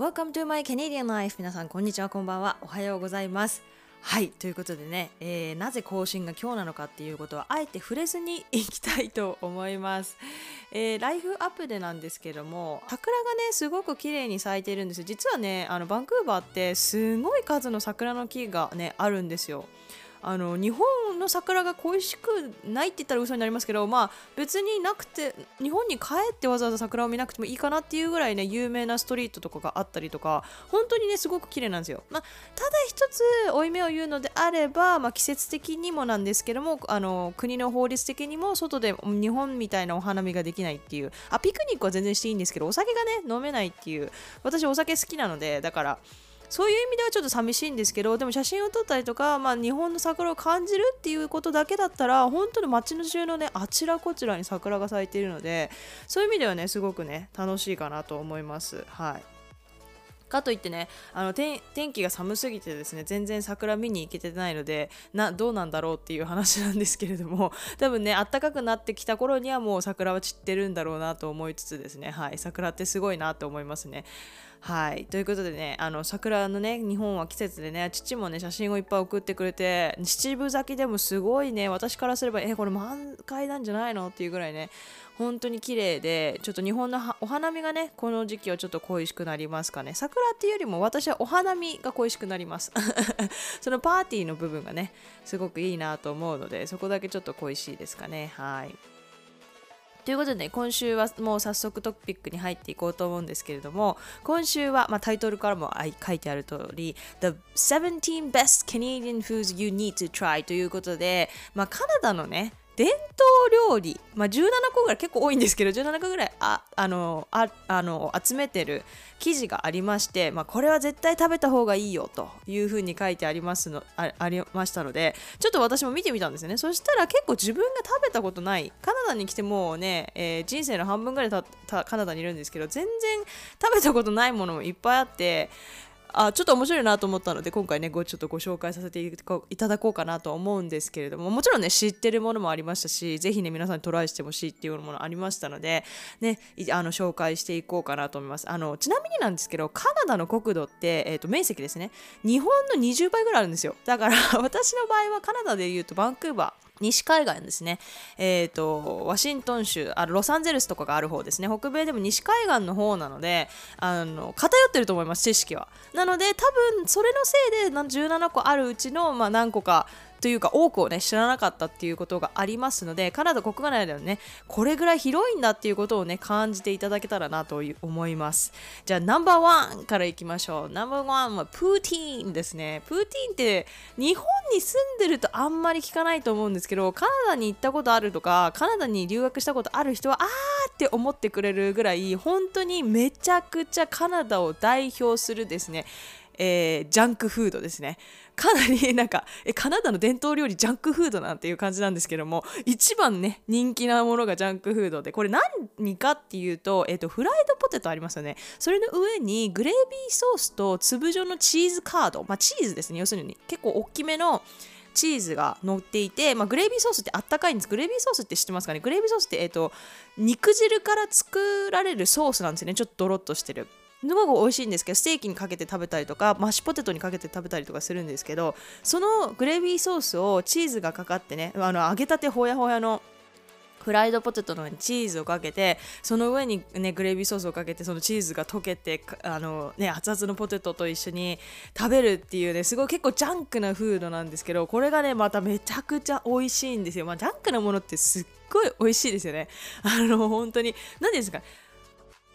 Welcome to my Canadian life. 皆さんこんにちはこんばんは。おはようございます。はいということでね、えー、なぜ更新が今日なのかっていうことはあえて触れずにいきたいと思います、えー、ライフアップでなんですけども桜がねすごく綺麗に咲いているんです実はねあのバンクーバーってすごい数の桜の木がねあるんですよ。あの日本の桜が恋しくないって言ったら嘘になりますけどまあ別になくて日本に帰ってわざわざ桜を見なくてもいいかなっていうぐらいね有名なストリートとかがあったりとか本当にねすごく綺麗なんですよ、まあ、ただ一つ負い目を言うのであれば、まあ、季節的にもなんですけどもあの国の法律的にも外で日本みたいなお花見ができないっていうあピクニックは全然していいんですけどお酒がね飲めないっていう私お酒好きなのでだからそういう意味ではちょっと寂しいんですけどでも写真を撮ったりとか、まあ、日本の桜を感じるっていうことだけだったら本当に街の中のねあちらこちらに桜が咲いているのでそういう意味ではねすごくね楽しいかなと思います。はい。かといってねあの天気が寒すぎてですね全然桜見に行けてないのでなどうなんだろうっていう話なんですけれども 多分ね暖かくなってきた頃にはもう桜は散ってるんだろうなと思いつつですねはい。桜ってすごいなと思いますね。はい。ということでねあの桜のね日本は季節でね父もね写真をいっぱい送ってくれて七分咲きでもすごいね私からすればえこれ満開なんじゃないのっていうぐらいね本当に綺麗でちょっと日本のお花見がねこの時期はちょっと恋しくなりますかね。桜っていうよりも私はお花見が恋しくなります。そのパーティーの部分がねすごくいいなと思うのでそこだけちょっと恋しいですかね。はい。ということで、ね、今週はもう早速トピックに入っていこうと思うんですけれども今週は、まあ、タイトルからも書いてある通り The 17 Best Canadian Foods You Need to Try ということで、まあ、カナダのね伝統料理、まあ、17個ぐらい結構多いんですけど17個ぐらいああのああの集めてる記事がありまして、まあ、これは絶対食べた方がいいよというふうに書いてありますのあありましたのでちょっと私も見てみたんですよね。そしたら結構自分が食べたことないカナダに来てもうね、えー、人生の半分ぐらいたカナダにいるんですけど全然食べたことないものもいっぱいあってあちょっと面白いなと思ったので今回ねごちょっとご紹介させていただこうかなと思うんですけれどももちろんね知ってるものもありましたしぜひね皆さんにトライしてほしいっていうものありましたのでねあの紹介していこうかなと思います。あのちなみになんですけどカナダの国土って、えーと、面積ですね。日本の20倍ぐらいあるんですよ。だから 私の場合はカナダでいうとバンクーバー。西海岸ですね、えーと、ワシントン州あロサンゼルスとかがある方ですね。北米でも西海岸の方なのであの偏ってると思います知識は。なので多分それのせいで17個あるうちの、まあ、何個かというか多くをね知らなかったっていうことがありますのでカナダ国内ではねこれぐらい広いんだっていうことをね感じていただけたらなと思います。じゃあナンバーワンからいきましょう。ナンバーワンはプーティーンですね。プーティーンって日本に住んでるとあんまり聞かないと思うんですけどカナダに行ったことあるとかカナダに留学したことある人はあーって思ってくれるぐらい本当にめちゃくちゃカナダを代表するですね。えー、ジャンクフードですね。かなりなんかえカナダの伝統料理ジャンクフードなんていう感じなんですけども一番ね人気なものがジャンクフードでこれ何かっていうと,、えーと、フライドポテトありますよね。それの上にグレービーソースと粒状のチーズカード。まあチーズですね要するに。結構大きめのチーズが乗っていて、まあ、グレービーソースってあったかいんです。グレービーソースって知ってますかね？グレービーソースって、えーと肉汁から作られるソースなんですよね。ちょっとドロッとしてる。すごく美味しいんですけどステーキにかけて食べたりとかマッシュポテトにかけて食べたりとかするんですけどそのグレービーソースをチーズがかかってねあの揚げたてほやほやのフライドポテトの上にチーズをかけてその上にねグレービーソースをかけてそのチーズが溶けてあのね熱々のポテトと一緒に食べるっていうねすごい結構ジャンクなフードなんですけどこれがねまためちゃくちゃ美味しいんですよ。まあジャンクなものってすっごい美味しいですよね。あの本当に何ですか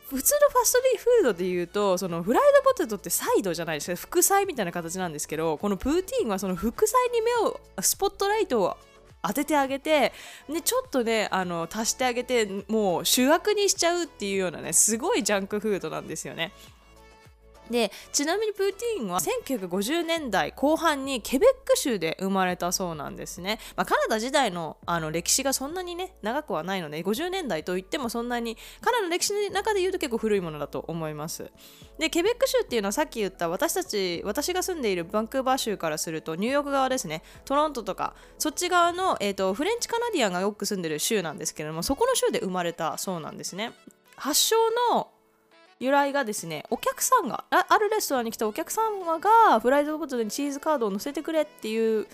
普通のファストリーフードでいうとそのフライドポテトってサイドじゃないですか副菜みたいな形なんですけどこのプーティーンはその副菜に目をスポットライトを当ててあげてでちょっとねあの足してあげてもう主役にしちゃうっていうようなねすごいジャンクフードなんですよね。でちなみにプーティーンは1950年代後半にケベック州で生まれたそうなんですね、まあ、カナダ時代のあの歴史がそんなにね長くはないので50年代といってもそんなにカナダの歴史の中で言うと結構古いものだと思います。でケベック州っていうのはさっき言った私たち私が住んでいるバンクーバー州からするとニューヨーク側ですね。トロントとかそっち側の、えーと、フレンチカナディアンがよく住んでる州なんですけれどもそこの州で生まれたそうなんですね。発祥の由来がですねお客さんがああるレストランに来たお客様がフライドポテトにチーズカードを乗せてくれっていう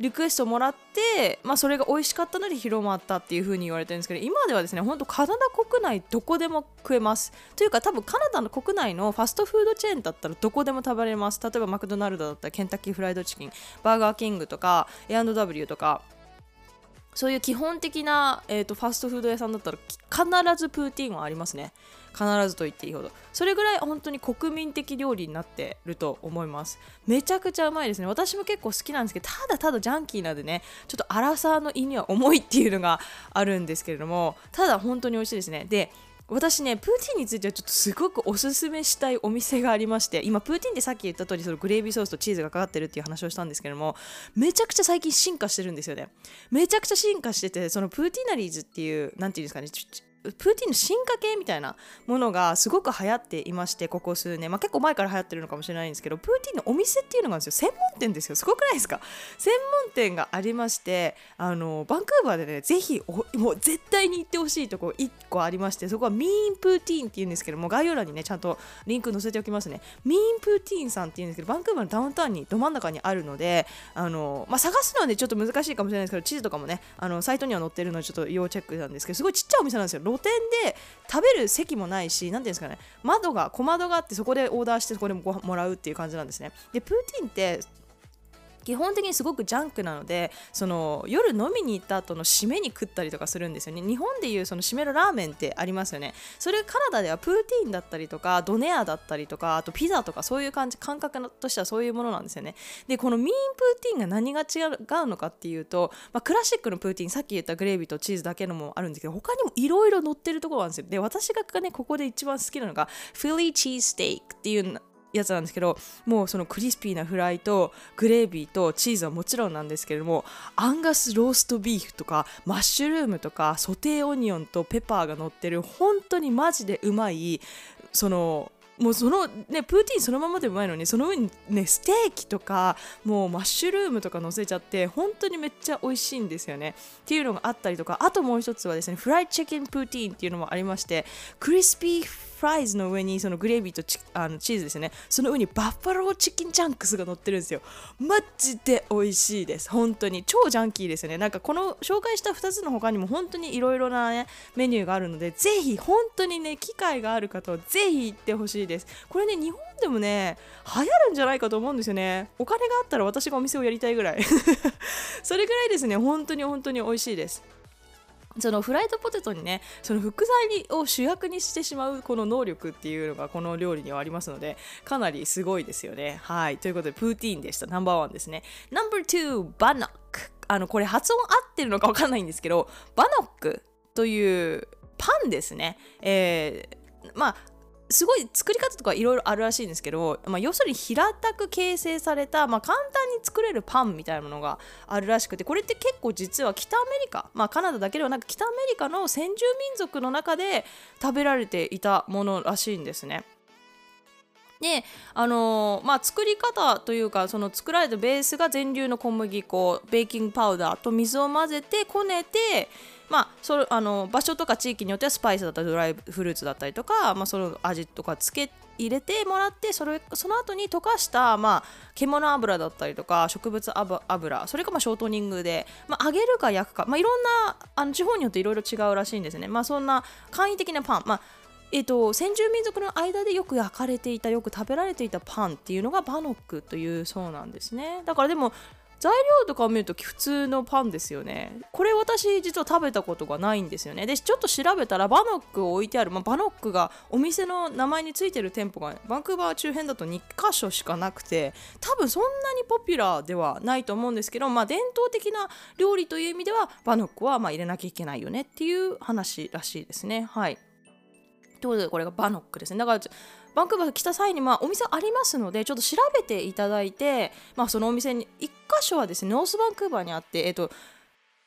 リクエストをもらって、まあ、それが美味しかったので広まったっていう風に言われてるんですけど今ではですね本当カナダ国内どこでも食えます。というか多分カナダの国内のファストフードチェーンだったらどこでも食べれます。例えばマクドナルドだったらケンタッキーフライドチキンバーガーキングとか A&W とかそういう基本的な、えーと、ファストフード屋さんだったら必ずプーティーンはありますね。必ずと言っていいほど。それぐらい本当に国民的料理になってると思います。めちゃくちゃうまいですね。私も結構好きなんですけどただただジャンキーなんでねちょっとアラサーの胃には重いっていうのがあるんですけれどもただ本当に美味しいですね。で私ねプーティンについてはちょっとすごくおすすめしたいお店がありまして今プーティンってさっき言った通りそのグレービーソースとチーズがかかってるっていう話をしたんですけどもめちゃくちゃ最近進化してるんですよね。めちゃくちゃ進化しててそのプーティナリーズっていう何て言うんですかねプーティンの進化系みたいなものがすごく流行っていましてここ数年、まあ、結構前から流行ってるのかもしれないんですけどプーティンのお店っていうのがあるんですよ。専門店ですよすごくないですか？専門店がありましてあのバンクーバーでねぜひもう絶対に行ってほしいとこ1個ありましてそこはミーンプーティーンっていうんですけども概要欄にねちゃんとリンク載せておきますね。ミーンプーティーンさんっていうんですけどバンクーバーのダウンタウンにど真ん中にあるのであの、まあ、探すのはねちょっと難しいかもしれないですけど地図とかもねあのサイトには載ってるのでちょっと要チェックなんですけどすごいちっちゃいお店なんですよ。露店で食べる席もないし何ていうんですかね窓が小窓があってそこでオーダーしてそこでももらうっていう感じなんですね。でプーティンって基本的にすごくジャンクなのでその夜飲みに行った後の締めに食ったりとかするんですよね。日本でいうその締めのラーメンってありますよね。それカナダではプーティーンだったりとかドネアだったりとかあとピザとかそういう感じ感覚としてはそういうものなんですよね。でこのミーンプーティーンが何が違うのかっていうと、まあ、クラシックのプーティーンさっき言ったグレービーとチーズだけのもあるんですけど他にもいろいろ乗ってるところなんですよ。で私がねここで一番好きなのが Philly cheese steak っていうやつなんですけどもうそのクリスピーなフライとグレービーとチーズはもちろんなんですけれどもアンガスローストビーフとかマッシュルームとかソテーオニオンとペッパーが乗ってる本当にマジでうまいそのもうそのねプーティンそのままでうまいのにその上にねステーキとかもうマッシュルームとか乗せちゃって本当にめっちゃ美味しいんですよね。っていうのがあったりとかあともう一つはですね fried chicken poutine っていうのもありまして crispy fries の上にそのグレービーとチあのチーズですね。その上に buffalo chicken chunks が乗ってるんですよ。マジで美味しいです。本当に超ジャンキーですよね。なんかこの紹介した2つの他にも本当にいろいろなねメニューがあるのでぜひ本当にね機会がある方はぜひ行ってほしいです。これね日本でもね流行るんじゃないかと思うんですよね。お金があったら私がお店をやりたいぐらい。それぐらいですね。本当に本当に美味しいです。そのフライドポテトにねその副菜を主役にしてしまうこの能力っていうのがこの料理にはありますのでかなりすごいですよね。はい。ということでプーティーンでした。ナンバーワンですね。ナンバー2バノック。あのこれ発音合ってるのか分かんないんですけどバノックというパンですね。えー、まあすごい作り方とかいろいろあるらしいんですけど、まあ、要するに平たく形成された、まあ、簡単に作れるパンみたいなものがあるらしくてこれって結構実は北アメリカ、まあ、カナダだけではなく北アメリカの先住民族の中で食べられていたものらしいんですね。であのー、まあ、作り方というかその作られたベースが全粒の小麦粉ベーキングパウダーと水を混ぜてこねてまあ、それあの場所とか地域によってはスパイスだったりドライフルーツだったりとか、まあ、その味とかつけ入れてもらってそれその後に溶かした、まあ、獣油だったりとか植物油それかまあショートニングで、まあ、揚げるか焼くか、まあ、いろんなあの地方によっていろいろ違うらしいんですね、まあ、そんな簡易的なパン、まあえーと、先住民族の間でよく焼かれていたよく食べられていたパンっていうのがバノックというそうなんですね。だからでも材料とかを見ると普通のパンですよね。これ私実は食べたことがないんですよね。でちょっと調べたらバノックを置いてある、まあ、バノックがお店の名前についてる店舗がバンクーバー周辺だと2箇所しかなくて多分そんなにポピュラーではないと思うんですけど、まあ、伝統的な料理という意味ではバノックはま入れなきゃいけないよねっていう話らしいですね。はい。ということでこれがバノックですね。だからバンクーバー来た際に、まあ、お店ありますのでちょっと調べていただいて、まあ、そのお店に1箇所はですねノースバンクーバーにあって、えっと、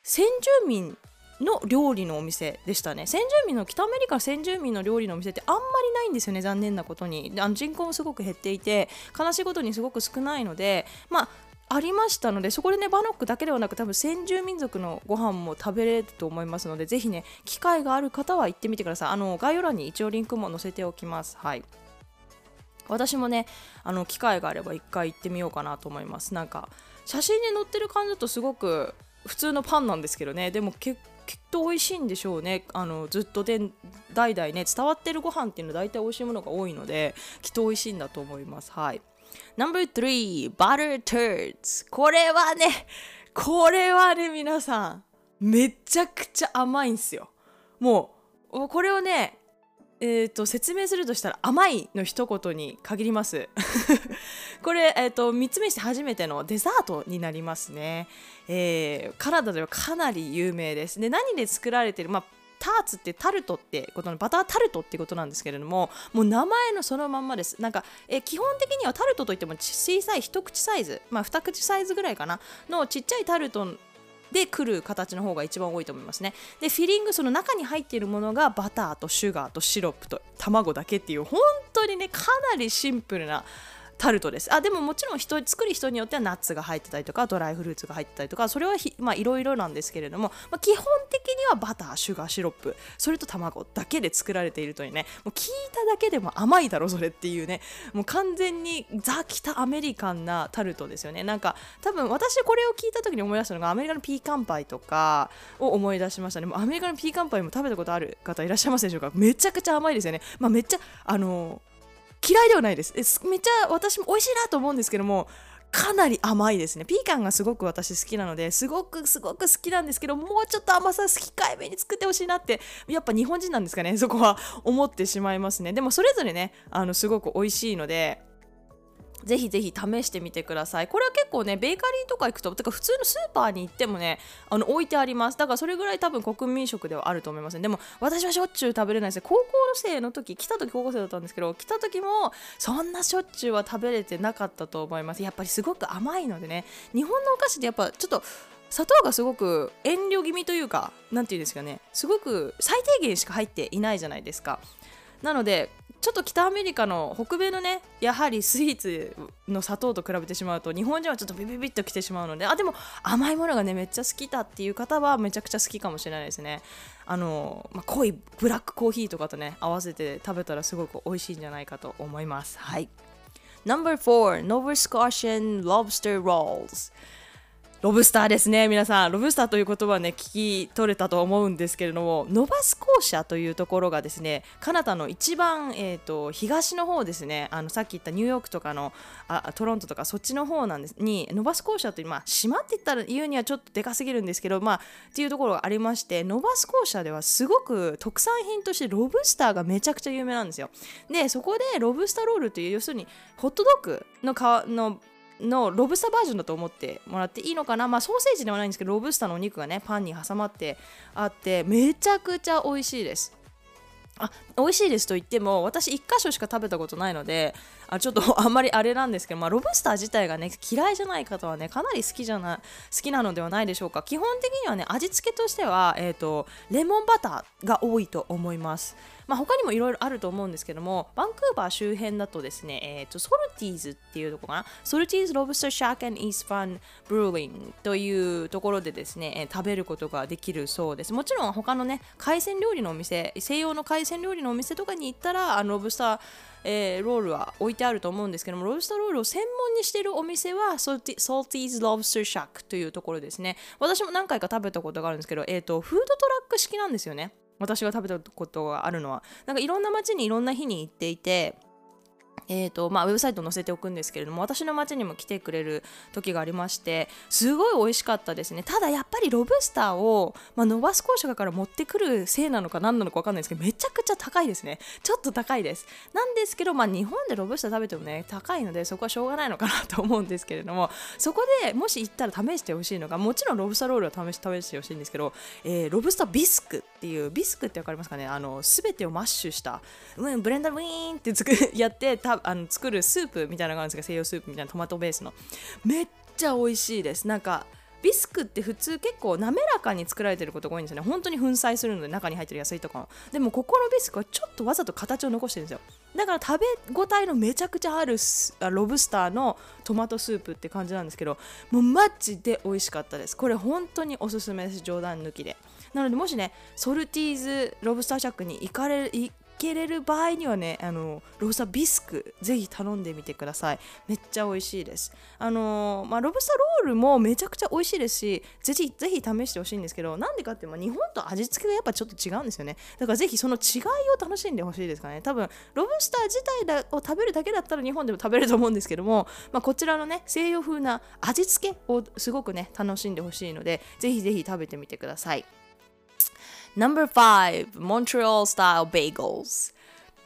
先住民の料理のお店でしたね。先住民の北アメリカ先住民の料理のお店ってあんまりないんですよね残念なことに。あの人口もすごく減っていて悲しいことにすごく少ないのでまあありましたのでそこでねバノックだけではなく多分先住民族のご飯も食べれると思いますのでぜひね機会がある方は行ってみてください。あの概要欄に一応リンクも載せておきます。はい。私もねあの機会があれば一回行ってみようかなと思います。なんか写真に載ってる感じだとすごく普通のパンなんですけどね。でも結きっと美味しいんでしょうね。あのずっとで代々ね伝わってるご飯っていうのは大体美味しいものが多いのできっと美味しいんだと思います。はい。No.3 Butter Turds. これはねこれはね皆さんめちゃくちゃ甘いんすよ。もうこれをねえーと、説明するとしたら甘いの一言に限ります。これ、えーと、3つ目して初めてのデザートになりますね、えー、カナダではかなり有名です。で何で作られてる、まあ、ターツってタルトってことのバタータルトってことなんですけれどももう名前のそのまんまです。なんか、え基本的にはタルトといっても小さい一口サイズまあ二口サイズぐらいかなのちっちゃいタルトで来る形の方が一番多いと思いますね。でフィリングその中に入っているものがバターとシュガーとシロップと卵だけっていう本当にねかなりシンプルなタルトです。あでももちろん人作る人によってはナッツが入ってたりとかドライフルーツが入ってたりとかそれはいろいろなんですけれども、まあ、基本的にはバターシュガーシロップそれと卵だけで作られているというねもう聞いただけでも甘いだろそれっていうねもう完全にザ・北アメリカンなタルトですよね。なんか多分私これを聞いた時に思い出したのがアメリカのピーカンパイとかを思い出しましたね。もうアメリカのピーカンパイも食べたことある方いらっしゃいますでしょうか？めちゃくちゃ甘いですよね。まあめっちゃあの嫌いではないです。めっちゃ私も美味しいなと思うんですけどもかなり甘いですね。ピーカンがすごく私好きなのですごくすごく好きなんですけどもうちょっと甘さ控えめに作ってほしいなってやっぱ日本人なんですかね？そこは思ってしまいますね。でもそれぞれねあのすごく美味しいのでぜひぜひ試してみてください。これは結構ね、ベーカリーとか行くと、てか普通のスーパーに行ってもね、あの置いてあります。だからそれぐらい多分国民食ではあると思いますね。でも私はしょっちゅう食べれないですね高校生の時、来た時高校生だったんですけど、来た時もそんなしょっちゅうは食べれてなかったと思います。やっぱりすごく甘いのでね、日本のお菓子ってやっぱちょっと砂糖がすごく遠慮気味というか、何て言うんですかね、すごく最低限しか入っていないじゃないですか。なのでちょっと北アメリカの北米のねやはりスイーツの砂糖と比べてしまうと日本人はちょっとビビビッときてしまうのであでも甘いものがねめっちゃ好きだっていう方はめちゃくちゃ好きかもしれないですね。あの、まあ、濃いブラックコーヒーとかとね合わせて食べたらすごく美味しいんじゃないかと思います。はい。No.4 Nova Scotian Lobster Rolls. ロブスターですね。皆さんロブスターという言葉はね聞き取れたと思うんですけれどもノバスコーシャというところがですねカナダの一番、えーと、東の方ですね。あのさっき言ったニューヨークとかのあトロントとかそっちの方なんです。にノバスコーシャという、まあ、島って言ったら言うにはちょっとでかすぎるんですけどまあっていうところがありましてノバスコーシャではすごく特産品としてロブスターがめちゃくちゃ有名なんですよ。でそこでロブスターロールという要するにホットドッグの皮ののロブスターバージョンだと思ってもらっていいのかな、まあ、ソーセージではないんですけどロブスターのお肉がねパンに挟まってあってめちゃくちゃ美味しいです。あ美味しいですと言っても私1箇所しか食べたことないのであちょっと あんまりあれなんですけど、まあ、ロブスター自体がね嫌いじゃない方はねかなり好きじゃない好きなのではないでしょうか。基本的にはね味付けとしては、えーとレモンバターが多いと思います。まあ、他にもいろいろあると思うんですけどもバンクーバー周辺だとですね、えー、とソルティーズっていうとこかな？ソルティーズロブスターシャーク and East Fun Brewing というところでですね、えー、食べることができるそうです。もちろん他のね海鮮料理のお店西洋の海鮮料理のお店とかに行ったらあのロブスターえー、ロールは置いてあると思うんですけどもロブスターロールを専門にしているお店はソルティーズ・ロブスター・シャックというところですね。私も何回か食べたことがあるんですけど、えーとフードトラック式なんですよね。私が食べたことがあるのは。なんかいろんな街にいろんな日に行っていてえーとまあ、ウェブサイト載せておくんですけれども私の町にも来てくれる時がありましてすごい美味しかったですね。ただやっぱりロブスターを、まあ、ノバスコーシャから持ってくるせいなのか何なのか分かんないですけどめちゃくちゃ高いですね。ちょっと高いです。なんですけど、まあ、日本でロブスター食べてもね高いのでそこはしょうがないのかなと思うんですけれどもそこでもし行ったら試してほしいのがもちろんロブスターロールは試し試してほしいんですけど、えー、ロブスタービスク。っていうビスクって分かりますかね？あの全てをマッシュした、うん、ブレンダーウィーンってつく やってたあの作るスープみたいなのがあるんですが西洋スープみたいなトマトベースの。めっちゃ美味しいです。なんかビスクって普通結構滑らかに作られてることが多いんですよね。本当に粉砕するので中に入ってる野菜とかも。でもここのビスクはちょっとわざと形を残してるんですよ。だから食べ応えのめちゃくちゃあるロブスターのトマトスープって感じなんですけどもうマジで美味しかったです。これ本当におすすめです。冗談抜きで。なのでもしねソルティーズロブスターシャックに行かれ行けれる場合にはねあのロブスタービスクぜひ頼んでみてください。めっちゃ美味しいです。あのまあ、ロブスターロールもめちゃくちゃ美味しいですしぜひぜひ試してほしいんですけどなんでかって、まあ、日本と味付けがやっぱちょっと違うんですよね。だからぜひその違いを楽しんでほしいですかね。多分ロブスター自体を食べるだけだったら日本でも食べると思うんですけども、まあ、こちらのね西洋風な味付けをすごくね楽しんでほしいのでぜひぜひ食べてみてください。Number 5 Montreal Style Bagels.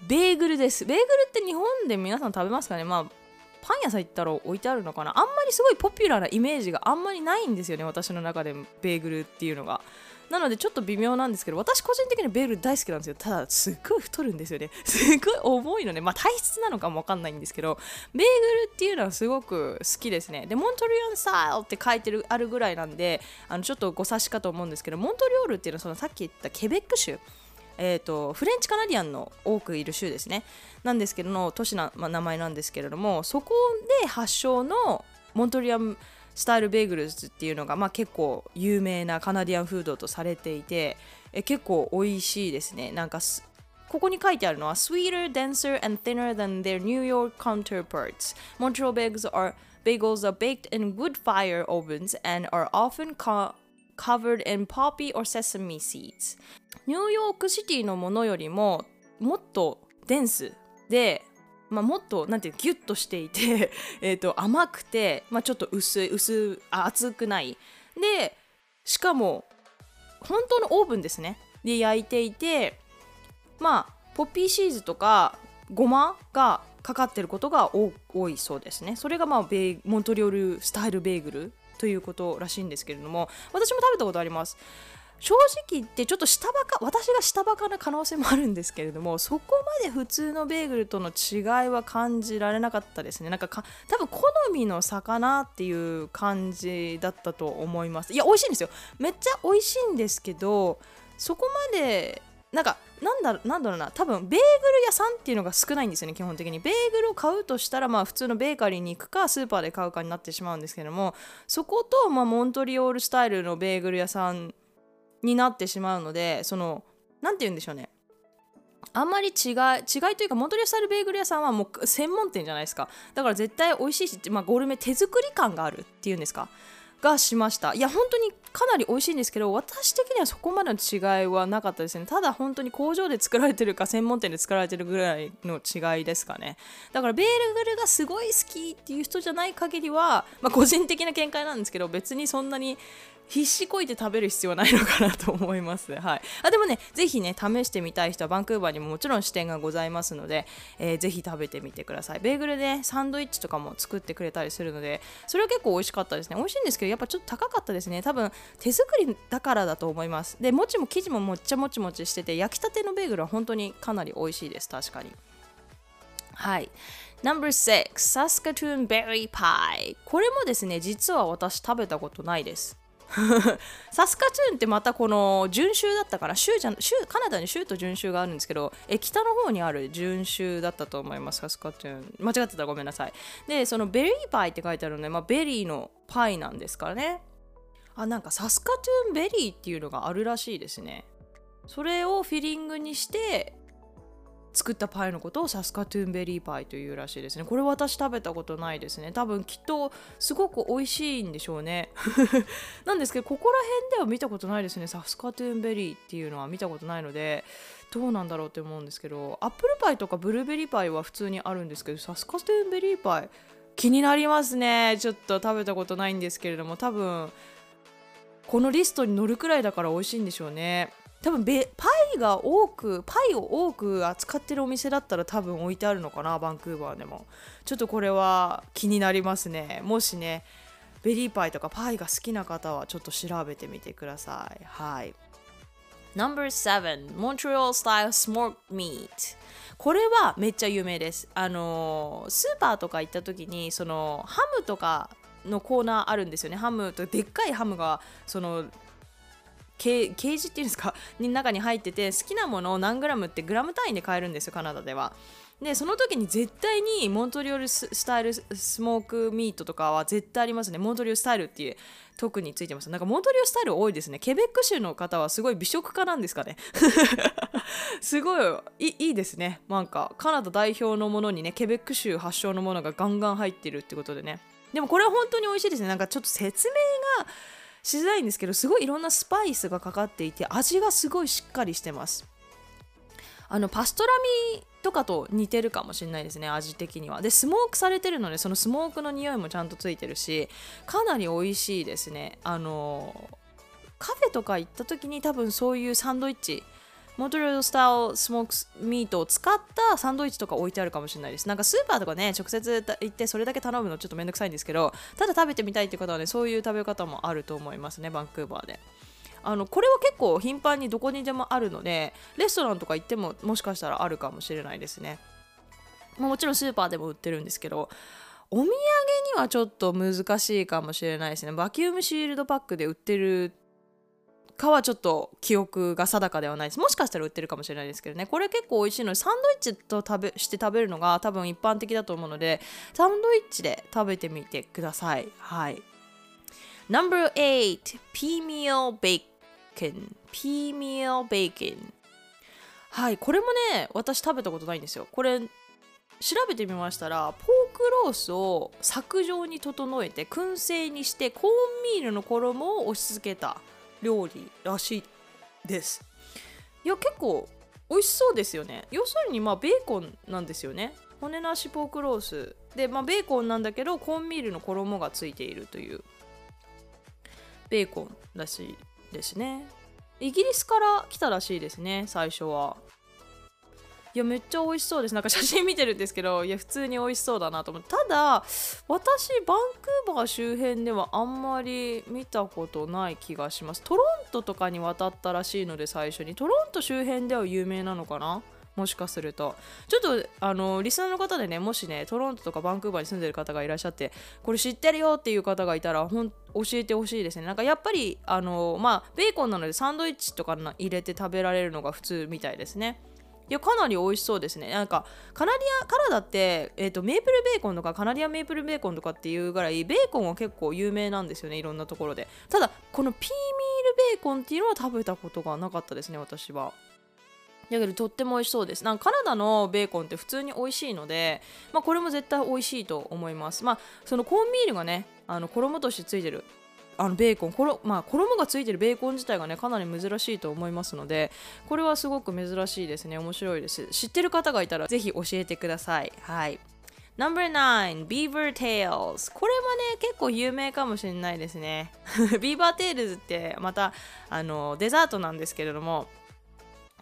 ベーグルです。ベーグルって日本で皆さん食べますかね？まあパン屋さん行ったら置いてあるのかな？あんまりすごいポピュラーなイメージがあんまりないんですよね私の中でベーグルっていうのが。なのでちょっと微妙なんですけど私個人的にベール大好きなんですよ。ただすっごい太るんですよね。すっごい重いのね。まあ体質なのかもわかんないんですけどベーグルっていうのはすごく好きですね。でモントリオンスタイルって書いてるあるぐらいなんであのちょっとご察しかと思うんですけどモントリオールっていうのはそのさっき言ったケベック州。えーと、フレンチカナディアンの多くいる州ですね。なんですけどの都市の、まあ、名前なんですけれどもそこで発祥のモントリアムスタイルベーグルズっていうのが、まあ、結構有名なカナディアンフードとされていてえ結構美味しいですねなんかここに書いてあるのは Sweeter, denser and thinner than their New York counterparts Montreal bagels are bagels are baked in wood fire ovens and are often covered in poppy or sesame seeds ニューヨークシティのものよりももっとデンスで、まあ、もっとなんていうギュッとしていて えと甘くて、まあ、ちょっと薄い薄あ厚くない。でしかも本当のオーブンですね。で焼いていてまあポッピーシーズとかごまがかかってることが多いそうですね。それがまあベモントリオールスタイルベーグルということらしいんですけれども私も食べたことあります。正直言ってちょっと下バカ私が下バカな可能性もあるんですけれども そこまで普通のベーグルとの違いは感じられなかったですね。なんかか多分好みの差かなっていう感じだったと思います。いや美味しいんですよ。めっちゃ美味しいんですけどそこまでなんかなんだなんだろうな。多分ベーグル屋さんっていうのが少ないんですよね基本的に。ベーグルを買うとしたらまあ普通のベーカリーに行くかスーパーで買うかになってしまうんですけどもそことまあモントリオールスタイルのベーグル屋さんになってしまうのでその何て言うんでしょうね。あんまり違い違いというかモントリオスタルベーグル屋さんはもう専門店じゃないですか。だから絶対美味しいし、まあ、ゴルメ手作り感があるっていうんですか？がしました。いや本当にかなり美味しいんですけど私的にはそこまでの違いはなかったですねただ本当に工場で作られてるか専門店で作られてるぐらいの違いですかねだからベーグルがすごい好きっていう人じゃない限りは、まあ、個人的な見解なんですけど別にそんなに必死こいて食べる必要はないのかなと思います。はい、あでもね、ぜひね、試してみたい人はバンクーバーにももちろん支店がございますので、えー、ぜひ食べてみてください。ベーグルで、ね、サンドイッチとかも作ってくれたりするので、それは結構美味しかったですね。美味しいんですけど、やっぱちょっと高かったですね。多分手作りだからだと思います。で、もちも生地ももっちゃもちもちしてて、焼きたてのベーグルは本当にかなり美味しいです。確かに。はい。No.6 Saskatoon Berry Pie これもですね実は私食べたことないです サスカチューンってまたこの準州だったから州じゃ州カナダに州と準州があるんですけどえ北の方にある準州だったと思いますサスカチューン間違ってたらごめんなさいでそのベリーパイって書いてあるので、まあ、ベリーのパイなんですからねあなんかサスカチューンベリーっていうのがあるらしいですね。それをフィリングにして作ったパイのことをサスカトゥーンベリーパイというらしいですね。これ私食べたことないですね。多分きっとすごく美味しいんでしょうね。なんですけどここら辺では見たことないですね。サスカトゥーンベリーっていうのは見たことないのでどうなんだろうって思うんですけどアップルパイとかブルーベリーパイは普通にあるんですけどサスカトゥーンベリーパイ気になりますね。ちょっと食べたことないんですけれども多分このリストに載るくらいだから美味しいんでしょうね。多分パイが多くパイを多く扱ってるお店だったら多分置いてあるのかなバンクーバーでも。ちょっとこれは気になりますね。もしねベリーパイとかパイが好きな方はちょっと調べてみてください。はい。No.7 Montreal Style Smoked Meat. これはめっちゃ有名です。あのスーパーとか行った時にそのハムとかのコーナーあるんですよね。ハムとでっかいハムがそのケージっていうんですか？に中に入ってて好きなものを何グラムってグラム単位で買えるんですよカナダでは。でその時に絶対にモントリオールスタイルスモークミートとかは絶対ありますね。モントリオルスタイルっていう特についてます。なんかモントリオルスタイル多いですね。ケベック州の方はすごい美食家なんですかね。すごいいいいですね。なんかカナダ代表のものにねケベック州発祥のものがガンガン入ってるってことでね。でもこれは本当に美味しいですね。なんかちょっと説明がしづらいんですけどすごいいろんなスパイスがかかっていて味がすごいしっかりしてます。あのパストラミとかと似てるかもしれないですね。味的には。でスモークされてるのでそのスモークの匂いもちゃんとついてるしかなり美味しいですね。あのカフェとか行った時に多分そういうサンドイッチモントリオースタイルスモークミートを使ったサンドイッチとか置いてあるかもしれないです。なんかスーパーとかね、直接行ってそれだけ頼むのちょっとめんどくさいんですけど、ただ食べてみたいっていう方はね、そういう食べ方もあると思いますね、バンクーバーで。あのこれは結構頻繁にどこにでもあるのでレストランとか行ってももしかしたらあるかもしれないですね、まあ、もちろんスーパーでも売ってるんですけどお土産にはちょっと難しいかもしれないですね vacuum sealed pack で売ってるかはちょっと記憶が定かではないです。もしかしたら売ってるかもしれないですけどね。これ結構美味しいのでサンドイッチと食べして食べるのが多分一般的だと思うのでサンドイッチで食べてみてください。はい。No.8 peameal bacon ピーミールベーコンはい。これもね私食べたことないんですよ。これ調べてみましたらポークロースを棒状に整えて燻製にしてコーンミールの衣を押し付けた。料理らしいです。いや結構美味しそうですよね。要するにまあベーコンなんですよね。骨なしポークロースで、まあ、ベーコンなんだけどコーンミールの衣がついているというベーコンらしいですね。イギリスから来たらしいですね最初は。いやめっちゃ美味しそうです。なんか写真見てるんですけどいや普通に美味しそうだなと思って。ただ私バンクーバー周辺ではあんまり見たことない気がします。トロントとかに渡ったらしいので最初に。トロント周辺では有名なのかな？もしかすると。ちょっとあのリスナーの方でねもしねトロントとかバンクーバーに住んでる方がいらっしゃってこれ知ってるよっていう方がいたらほん教えてほしいですね。なんかやっぱりあのまあベーコンなのでサンドイッチとか入れて食べられるのが普通みたいですね。いやかなり美味しそうですね。なんかカナディアカナダって、えーと、メープルベーコンとかカナディアメープルベーコンとかっていうぐらいベーコンは結構有名なんですよねいろんなところで。ただこのピーミールベーコンっていうのは食べたことがなかったですね私は。だけどとっても美味しそうです。なんかカナダのベーコンって普通に美味しいので、まあ、これも絶対美味しいと思います。まあそのコーンミールがねあの衣としてついてるあのベーコン衣,、まあ、衣がついてるベーコン自体がねかなり珍しいと思いますのでこれはすごく珍しいですね。面白いです。知ってる方がいたらぜひ教えてください。はい。No.9 Beaver Tails これもね結構有名かもしれないですね。ビーバーテールズってまたあのデザートなんですけれども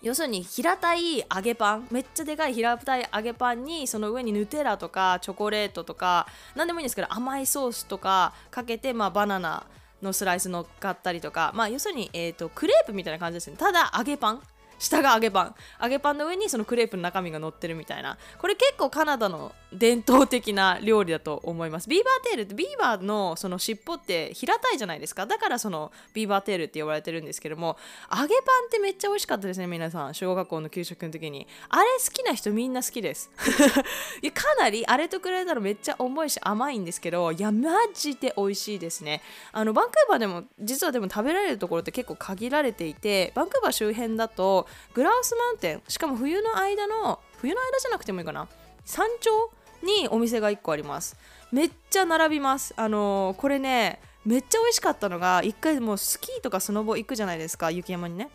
要するに平たい揚げパンめっちゃでかい平たい揚げパンにその上にヌテラとかチョコレートとか何でもいいんですけど甘いソースとかかけて、まあ、バナナのスライス乗っかったりとか、まあ、要するに、えーと、クレープみたいな感じですね。ただ揚げパン。下が揚げパン。揚げパンの上にそのクレープの中身が乗ってるみたいな。これ結構カナダの伝統的な料理だと思います。ビーバーテールってビーバーのその尻尾って平たいじゃないですか。だからそのビーバーテールって呼ばれてるんですけども揚げパンってめっちゃ美味しかったですね皆さん。小学校の給食の時に。あれ好きな人みんな好きです。いやかなりあれと比べたらめっちゃ重いし甘いんですけどいやマジで美味しいですね。あのバンクーバーでも実はでも食べられるところって結構限られていてバンクーバー周辺だとグラウスマウンテンしかも冬の間の冬の間じゃなくてもいいかな。山頂にお店が1個あります。めっちゃ並びます。あのー、これねめっちゃ美味しかったのが1回もうスキーとかスノボ行くじゃないですか雪山にね。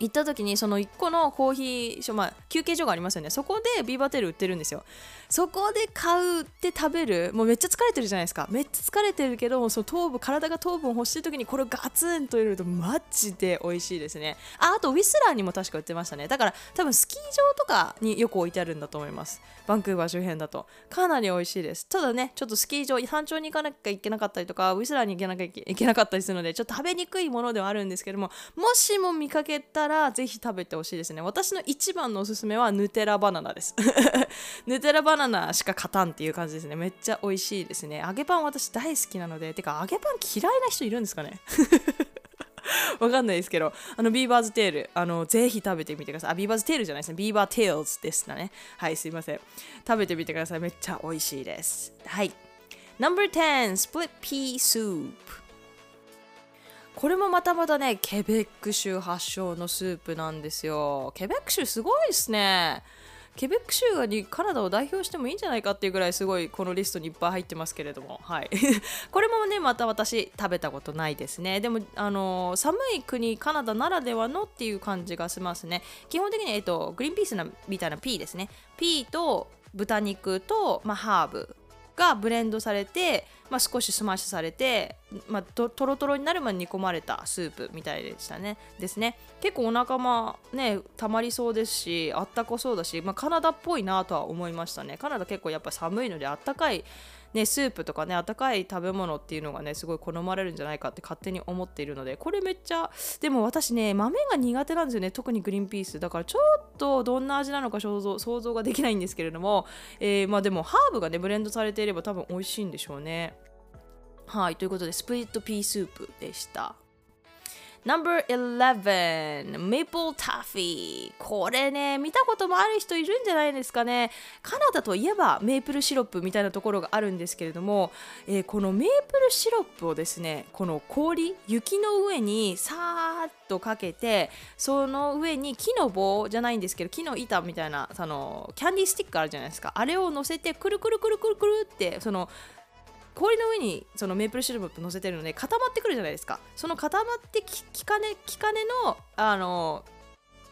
行った時にその1個のコーヒー所、まあ、休憩所がありますよね。そこでビーバーテール売ってるんですよ。そこで買うって食べるもうめっちゃ疲れてるじゃないですか。めっちゃ疲れてるけどその糖分体が糖分欲しい時にこれをガツンと入れるとマジで美味しいですね。ああとウィスラーにも確か売ってましたね。だから多分スキー場とかによく置いてあるんだと思います。バンクーバー周辺だと。かなり美味しいです。ただねちょっとスキー場山頂に行かなきゃいけなかったりとかウィスラーに行けなきゃいけ なかったりするのでちょっと食べにくいものではあるんですけどももしも見かけたららぜひ食べてほしいですね私の一番のおすすめはヌテラバナナです ヌテラバナナしか勝たんっていう感じですねめっちゃ美味しいですね揚げパン私大好きなのでてか揚げパン嫌いな人いるんですかね？わかんないですけど、あの、ビーバーズテール、あの、ぜひ食べてみてください。あ、ビーバーズテールじゃないですね。ビーバーテールズですね。はい、すいません。食べてみてください。めっちゃ美味しいです。はい。No.10 Split Pea Soup これもまたまたねケベック州発祥のスープなんですよ。ケベック州すごいですね。ケベック州にカナダを代表してもいいんじゃないかっていうぐらいすごいこのリストにいっぱい入ってますけれども、はい、これもねまた私食べたことないですね。でもあの寒い国カナダならではのっていう感じがしますね。基本的に、えっと、グリーンピースなみたいな pea ですね。 pea と豚肉と、まあ、ハーブ。がブレンドされて、まあ、少しスマッシュされて、まあ、とろとろになるまで煮込まれたスープみたいでしたね。ですね。結構お腹もねたまりそうですしあったかそうだし、まあ、カナダっぽいなとは思いましたね。カナダ結構やっぱ寒いのであったかいね、スープとかね温かい食べ物っていうのがねすごい好まれるんじゃないかって勝手に思っているのでこれめっちゃでも私ね豆が苦手なんですよね特にグリンピース。だからちょっとどんな味なのか想像想像ができないんですけれども、えー、まあでもハーブがねブレンドされていれば多分美味しいんでしょうね。はいということで Split Pea Soup でした。Number 11 Maple Taffy. これね見たこともある人いるんじゃないですかね。カナダといえばメープルシロップみたいなところがあるんですけれども、えー、このメープルシロップをですねこの氷雪の上にさーっとかけてその上に木の棒じゃないんですけど木の板みたいなそのキャンディースティックあるじゃないですか。あれを乗せてくるくるくるくるくるってその氷の上にそのメープルシロップ乗せてるので固まってくるじゃないですか。その固まってきかねきかねのあの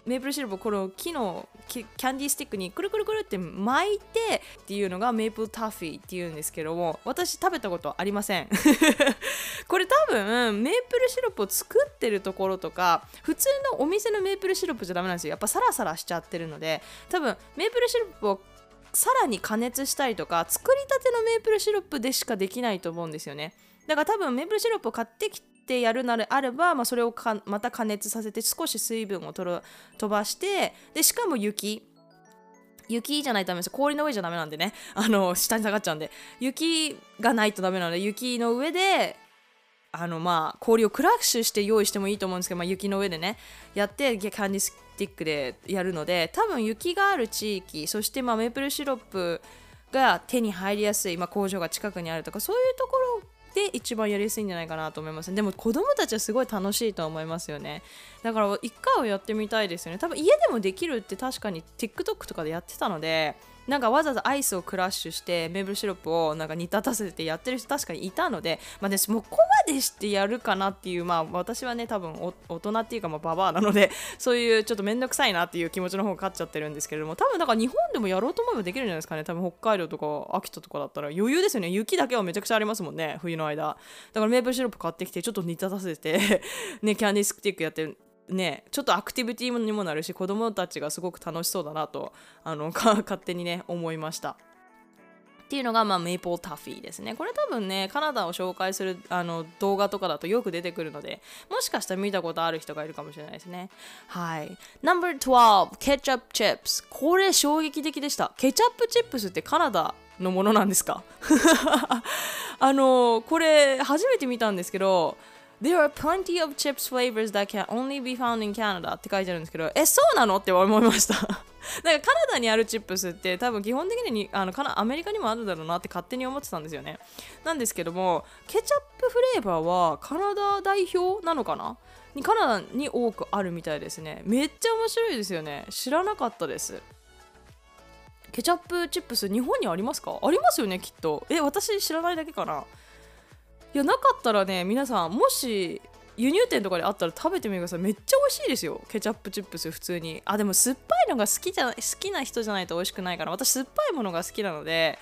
メープルシロップをこの木のキャンディースティックにくるくるくるって巻いてっていうのが Maple Taffy っていうんですけども私食べたことありません。これ多分メープルシロップを作ってるところとか普通のお店のメープルシロップじゃダメなんですよ。やっぱサラサラしちゃってるので多分メープルシロップをさらに加熱したりとか作りたてのメープルシロップでしかできないと思うんですよね。だから多分メープルシロップを買ってきてやるならあれば、まあ、それをまた加熱させて少し水分を飛ばしてでしかも雪。雪じゃないとダメです。氷の上じゃダメなんでね。あの下に下がっちゃうんで。雪がないとダメなので雪の上であのまあ氷をクラッシュして用意してもいいと思うんですけど、まあ、雪の上でねやってキャンディスティックでやるので多分雪がある地域そしてまあメープルシロップが手に入りやすい、まあ、工場が近くにあるとかそういうところで一番やりやすいんじゃないかなと思いますでも子供たちはすごい楽しいと思いますよね。だから一回はやってみたいですよね。多分家でもできるって確かに TikTok とかでやってたのでなんかわざわざアイスをクラッシュしてメーブルシロップをなんか煮立たせてやってる人確かにいたので、まあ、ね、もうここまでしてやるかなっていう、まあ、私はね多分大人っていうかまあババアなのでそういうちょっと面倒くさいなっていう気持ちの方が勝っちゃってるんですけれども多分だから日本でもやろうと思えばできるんじゃないですかね多分北海道とか秋田とかだったら余裕ですよね雪だけはめちゃくちゃありますもんね冬の間。だからメープルシロップ買ってきてちょっと煮立たせてねキャンディースティックやってねちょっとアクティビティにもなるし子供たちがすごく楽しそうだなとあの 勝手にね思いましたっていうのが、まあ、メイプルタフィーですね。これ多分ね、カナダを紹介するあの動画とかだとよく出てくるので、もしかしたら見たことある人がいるかもしれないですね。はい。No.12 ケチャップチップス。これ衝撃的でした。ケチャップチップスってカナダのものなんですか？あのこれ初めて見たんですけど、There are plenty of chips flavors that can only be found in Canada って書いてあるんですけど、え、そうなの？って思いました。なんかカナダにあるチップスって多分基本的にあのアメリカにもあるだろうなって勝手に思ってたんですよね。なんですけども、ケチャップフレーバーはカナダ代表なのかな？にカナダに多くあるみたいですね。めっちゃ面白いですよね。知らなかったです。ケチャップチップス日本にありますか？ありますよねきっと。え、私知らないだけかな？いやなかったらね皆さんもし輸入店とかであったら食べてみてください。めっちゃ美味しいですよ。ケチャップチップス普通に。あでも酸っぱいのが好きじゃ好きな人じゃないと美味しくないから。私酸っぱいものが好きなので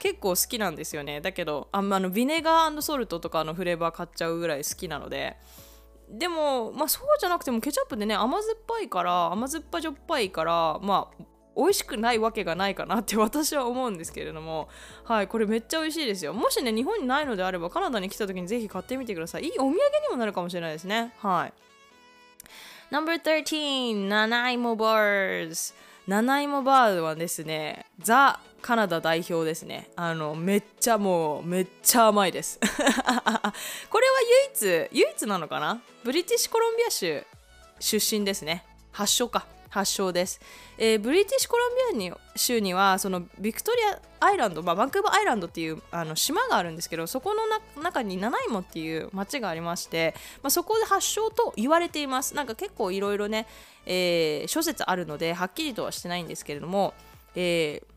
結構好きなんですよね。だけどあのビネガーソルトとかのフレーバー買っちゃうぐらい好きなので。でもまあそうじゃなくてもケチャップでね甘酸っぱいから甘酸っぱじょっぱいからまあ美味しくないわけがないかなって私は思うんですけれども。はいこれめっちゃ美味しいですよ。もしね日本にないのであればカナダに来た時にぜひ買ってみてください。いいお土産にもなるかもしれないですね。はい。No.13 ナナイモバーズナナイモバーズはですねザ・カナダ代表ですね。あのめっちゃもうめっちゃ甘いです。これは唯一唯一なのかな？ブリティッシュコロンビア州出身ですね。発祥か。発祥です、えー、ブリティッシュコロンビアに州にはそのビクトリアアイランド、まあ、バンクーバーアイランドっていうあの島があるんですけどそこの中にナナイモっていう町がありまして、まあ、そこで発祥と言われています。なんか結構いろいろね、えー、諸説あるのではっきりとはしてないんですけれども、えー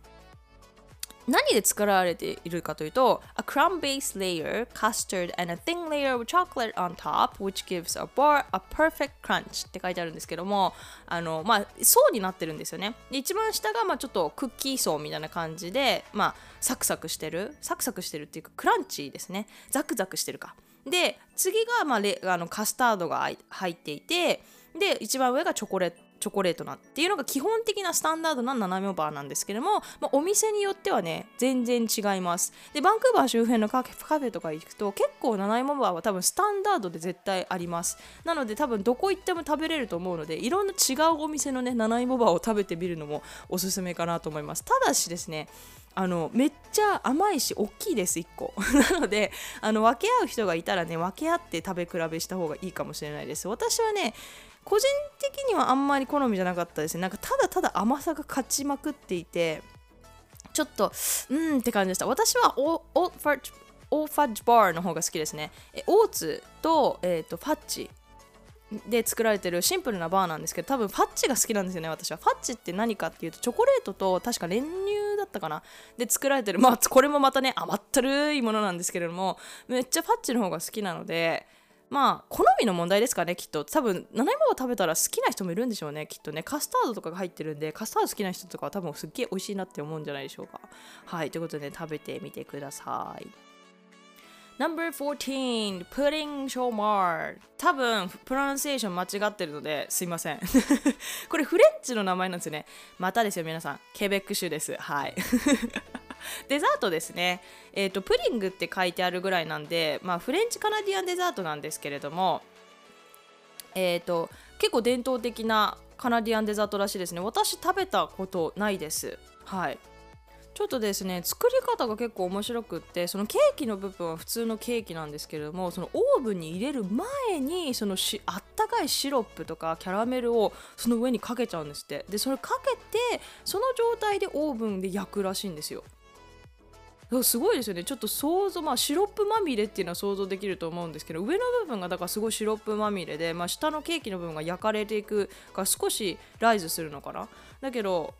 何で作られているかというと A crumb base layer, custard and a thin layer of chocolate on top which gives a bar a perfect crunch って書いてあるんですけどもあのまあ層になってるんですよね。で一番下がまあちょっとクッキー層みたいな感じでまあサクサクしてるサクサクしてるっていうかクランチですね。ザクザクしてるか。で次がまあレあのカスタードが入っていてで一番上がチョコレート。チョコレートなっていうのが基本的なスタンダードな斜めバーなんですけども、まあ、お店によってはね全然違います。でバンクーバー周辺のカフェとか行くと結構七芋バーは多分スタンダードで絶対あります。なので多分どこ行っても食べれると思うのでいろんな違うお店のね七芋バーを食べてみるのもおすすめかなと思います。ただしですねあのめっちゃ甘いし大きいです1個。なのであの分け合う人がいたらね分け合って食べ比べした方がいいかもしれないです。私はね個人的にはあんまり好みじゃなかったですね。なんかただただ甘さが勝ちまくっていてちょっとうんって感じでした。私はオオーファッジオーファッジバーの方が好きですね。オーツと,、えーと、ファッチで作られてるシンプルなバーなんですけど多分ファッチが好きなんですよね私は。ファッチって何かっていうとチョコレートと確か練乳だったかなで作られてる。まあこれもまたね甘ったるいものなんですけれどもめっちゃファッチの方が好きなのでまあ好みの問題ですかねきっと。多分7芋を食べたら好きな人もいるんでしょうねきっとね。カスタードとかが入ってるんでカスタード好きな人とかは多分すっげえ美味しいなって思うんじゃないでしょうか。はいということで、ね、食べてみてください。No.14 プリンショーマー多分プロナンセーション間違ってるのですいません。これフレンチの名前なんですよね。またですよ皆さん。ケベック州です。はい。デザートですね、えーと、プリングって書いてあるぐらいなんで、まあ、フレンチカナディアンデザートなんですけれども、えーと、結構伝統的なカナディアンデザートらしいですね。私食べたことないです。はい。ちょっとですね作り方が結構面白くってそのケーキの部分は普通のケーキなんですけれどもそのオーブンに入れる前にそのしあったかいシロップとかキャラメルをその上にかけちゃうんですって。でそれかけてその状態でオーブンで焼くらしいんですよ。すごいですよね。ちょっと想像まあシロップまみれっていうのは想像できると思うんですけど上の部分がだからすごいシロップまみれで、まあ、下のケーキの部分が焼かれていくが少しライズするのかな。だけど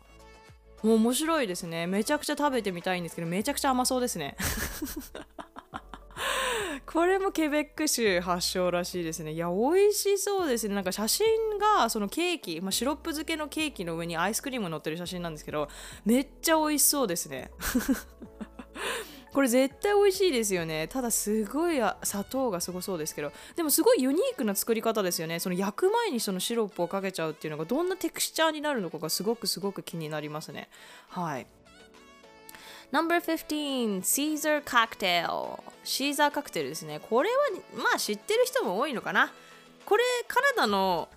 もう面白いですね。めちゃくちゃ食べてみたいんですけどめちゃくちゃ甘そうですね。これもケベック州発祥らしいですね。いや美味しそうですね。なんか写真がそのケーキ、まあ、シロップ漬けのケーキの上にアイスクリーム乗ってる写真なんですけどめっちゃ美味しそうですね。これ絶対美味しいですよね。ただすごい砂糖がすごそうですけど。でもすごいユニークな作り方ですよね。その焼く前にそのシロップをかけちゃうっていうのがどんなテクスチャーになるのかがすごくすごく気になりますね。はい。No.15 シーザーカクテルシーザーカクテルですね。これはまあ知ってる人も多いのかな。これカナダの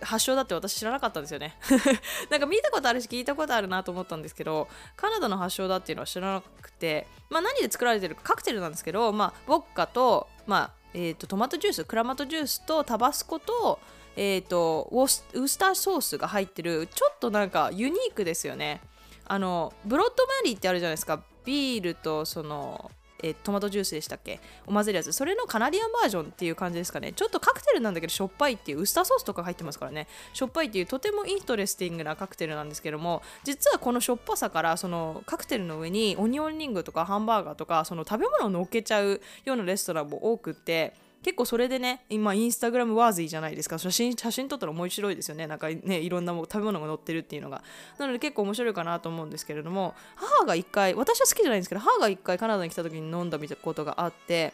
発祥だって私知らなかったんですよね。なんか見たことあるし聞いたことあるなと思ったんですけどカナダの発祥だっていうのは知らなくてまあ何で作られてるかカクテルなんですけどまあウォッカとまあえーと、トマトジュースクラマトジュースとタバスコと,、えーと、ウウスターソースが入ってるちょっとなんかユニークですよね。あのブロッドマリーってあるじゃないですか。ビールとそのえトマトジュースでしたっけ？を混ぜるやつ。それのカナディアンバージョンっていう感じですかね。ちょっとカクテルなんだけどしょっぱいっていうウスターソースとか入ってますからね。しょっぱいっていうとてもイントレスティングなカクテルなんですけども実はこのしょっぱさからそのカクテルの上にオニオンリングとかハンバーガーとかその食べ物をのっけちゃうようなレストランも多くって結構それでね今インスタグラムワーズィじゃないですか。写真写真撮ったら面白いですよね。なんかねいろんな食べ物が載ってるっていうのが。なので結構面白いかなと思うんですけれども母が一回私は好きじゃないんですけど母が一回カナダに来た時に飲んだことがあって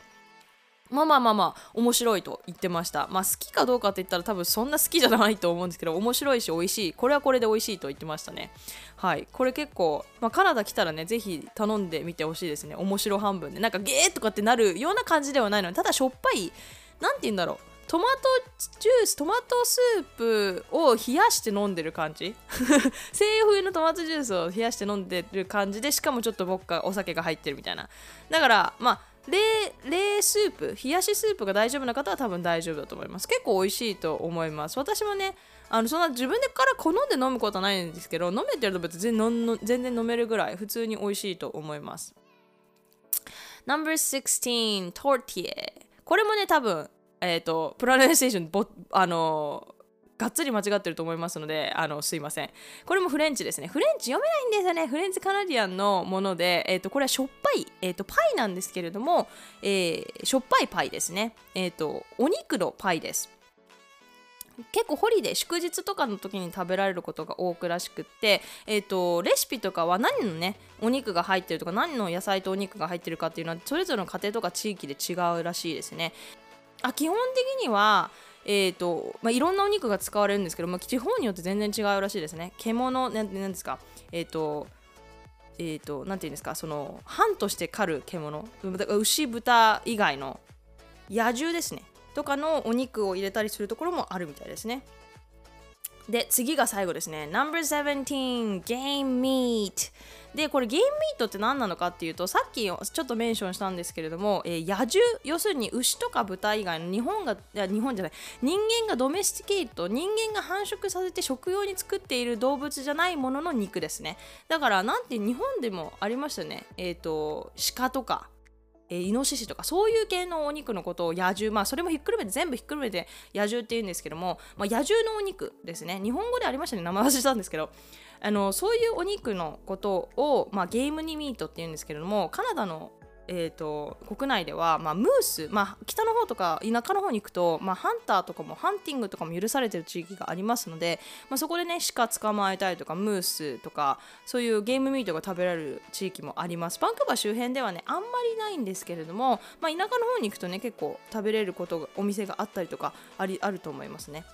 まあまあまあまあ面白いと言ってました。まあ好きかどうかって言ったら多分そんな好きじゃないと思うんですけど面白いし美味しい。これはこれで美味しいと言ってましたね。はい。これ結構、まあ、カナダ来たらねぜひ頼んでみてほしいですね。面白半分で。なんかゲーとかってなるような感じではないのでただしょっぱい何て言うんだろう。トマトジューストマトスープを冷やして飲んでる感じ。西冬のトマトジュースを冷やして飲んでる感じでしかもちょっと僕がお酒が入ってるみたいな。だからまあ冷冷スープ冷やしスープが大丈夫な方は多分大丈夫だと思います。結構美味しいと思います。私もねあのそんな自分でから好んで飲むことはないんですけど飲めてると別に全然飲めるぐらい普通に美味しいと思います。No.16 トルティエこれもね多分えっ、ー、とプロナンセーションぼあのがっつり間違ってると思いますので、あの、すいません。これもフレンチですね。フレンチ読めないんですよね。フレンチカナディアンのもので、え、ー、と、これはしょっぱい、え、ー、と、パイなんですけれども、えー、しょっぱいパイですね。えっ、と、お肉のパイです。結構ホリデー祝日とかの時に食べられることが多くらしくって、えーと、レシピとかは何のねお肉が入ってるとか何の野菜とお肉が入ってるかっていうのはそれぞれの家庭とか地域で違うらしいですねあ基本的にはえーとまあ、いろんなお肉が使われるんですけど、まあ、地方によって全然違うらしいですね。獣なんなんですか？えっ、ー、とえーと、なんていうんですか？その半として狩る獣。牛豚以外の野獣ですね。とかのお肉を入れたりするところもあるみたいですね。で、次が最後ですね。No.17 Game Meat. で、これゲームミートって何なのかっていうと、さっきちょっとメンションしたんですけれども、えー、野獣、要するに牛とか豚以外の日本が、いや日本じゃない、人間がドメスティケート、人間が繁殖させて食用に作っている動物じゃないものの肉ですね。だから、なんて日本でもありましたね。えっ、ー、と、鹿とか、えー、イノシシとかそういう系のお肉のことを野獣まあそれもひっくるめて全部ひっくるめて野獣って言うんですけども、まあ、野獣のお肉ですね日本語でありましたね名前忘れたんですけどあのそういうお肉のことを、まあ、ゲームにミートって言うんですけれどもカナダのえーと、国内では、まあ、ムース、まあ、北の方とか田舎の方に行くと、まあ、ハンターとかもハンティングとかも許されてる地域がありますので、まあ、そこでね鹿捕まえたりとかムースとかそういうゲームミートが食べられる地域もありますバンクーバー周辺ではねあんまりないんですけれども、まあ、田舎の方に行くとね結構食べれることがお店があったりとかありあると思いますね。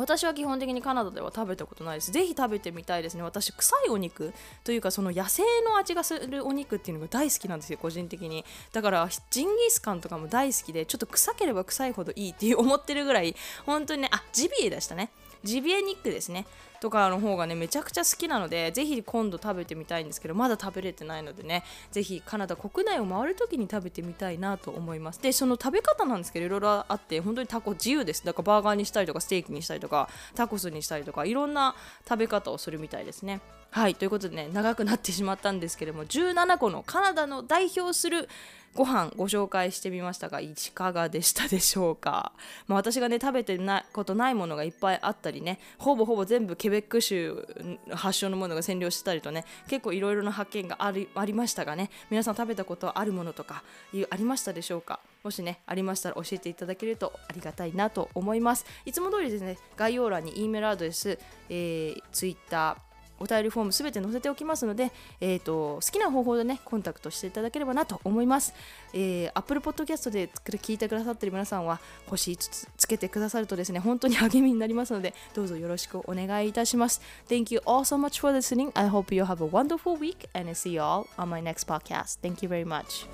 私は基本的にカナダでは食べたことないです。ぜひ食べてみたいですね。私、臭いお肉というか、その野生の味がするお肉っていうのが大好きなんですよ、個人的に。だから、ジンギスカンとかも大好きで、ちょっと臭ければ臭いほどいいって思ってるぐらい、本当にね、あ、ジビエでしたね。ジビエニックですね。とかの方がねめちゃくちゃ好きなのでぜひ今度食べてみたいんですけどまだ食べれてないのでねぜひカナダ国内を回る時に食べてみたいなと思います。でその食べ方なんですけどいろいろあって本当にタコ自由です。だからバーガーにしたりとかステーキにしたりとかタコスにしたりとかいろんな食べ方をするみたいですね。はいということでね長くなってしまったんですけれども17個のカナダの代表するご飯ご紹介してみましたがいかがでしたでしょうか、まあ、私がね食べてないことないものがいっぱいあったりねほぼほぼ全部ケベック州発祥のものが占領してたりとね結構いろいろな発見がありありましたがね皆さん食べたことあるものとかありましたでしょうか？もしねありましたら教えていただけるとありがたいなと思います。いつも通りですね概要欄に E メールアドレス、えー、Twitter お便りフォームすべて載せておきますので、えーと、好きな方法でねコンタクトしていただければなと思います、えー、Apple Podcast で聞いてくださっている皆さんは星5つつけてくださるとですね本当に励みになりますのでどうぞよろしくお願いいたします Thank you all so much for listening I hope you have a wonderful week and I see you all on my next podcast Thank you very much